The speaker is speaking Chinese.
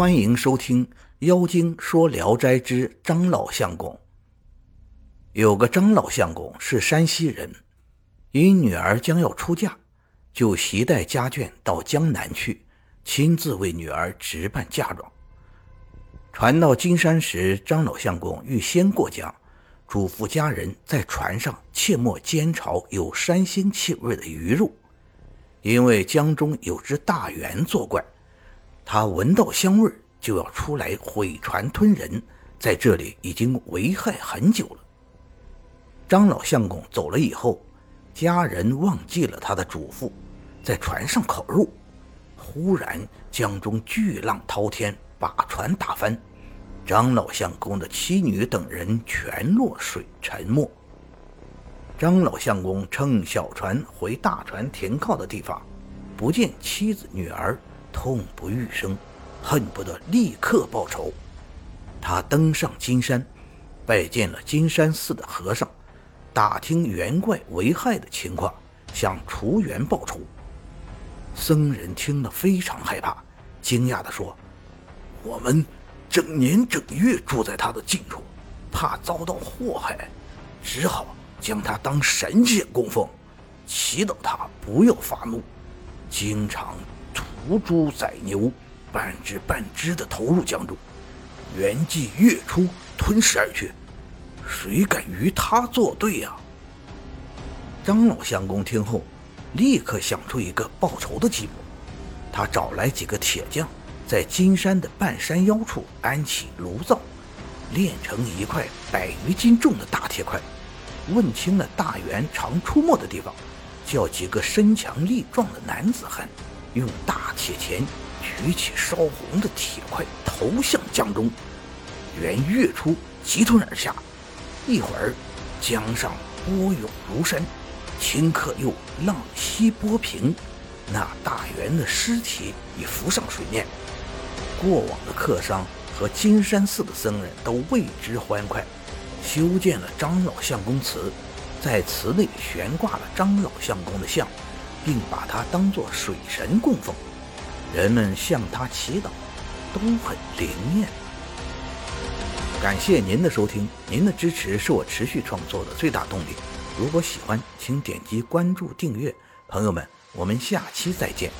欢迎收听《妖精说聊斋之张老相公》。有个张老相公是山西人，因女儿将要出嫁，就携带家眷到江南去，亲自为女儿置办嫁妆。船到金山时，张老相公欲先过江，嘱咐家人在船上切莫煎炒有山腥气味的鱼肉，因为江中有只大猿作怪。他闻到香味就要出来毁船吞人，在这里已经危害很久了。张老相公走了以后，家人忘记了他的嘱咐，在船上烤肉。忽然江中巨浪滔天，把船打翻，张老相公的妻女等人全落水沉没。张老相公乘小船回大船停靠的地方，不见妻子女儿。痛不欲生，恨不得立刻报仇。他登上金山，拜见了金山寺的和尚，打听元怪为害的情况，想除猿报仇。僧人听了非常害怕，惊讶地说：“我们整年整月住在他的近处，怕遭到祸害，只好将他当神仙供奉，祈祷他不要发怒，经常。”屠猪宰牛，半只半只的投入江中，元季月初吞噬而去。谁敢与他作对呀？张老相公听后，立刻想出一个报仇的计谋。他找来几个铁匠，在金山的半山腰处安起炉灶，炼成一块百余斤重的大铁块。问清了大元常出没的地方，叫几个身强力壮的男子汉。用大铁钳举起烧红的铁块，投向江中。元跃出，急吞而下。一会儿，江上波涌如山，顷刻又浪息波平。那大圆的尸体已浮上水面。过往的客商和金山寺的僧人都为之欢快，修建了张老相公祠，在祠内悬挂了张老相公的像。并把它当作水神供奉，人们向他祈祷，都很灵验。感谢您的收听，您的支持是我持续创作的最大动力。如果喜欢，请点击关注订阅。朋友们，我们下期再见。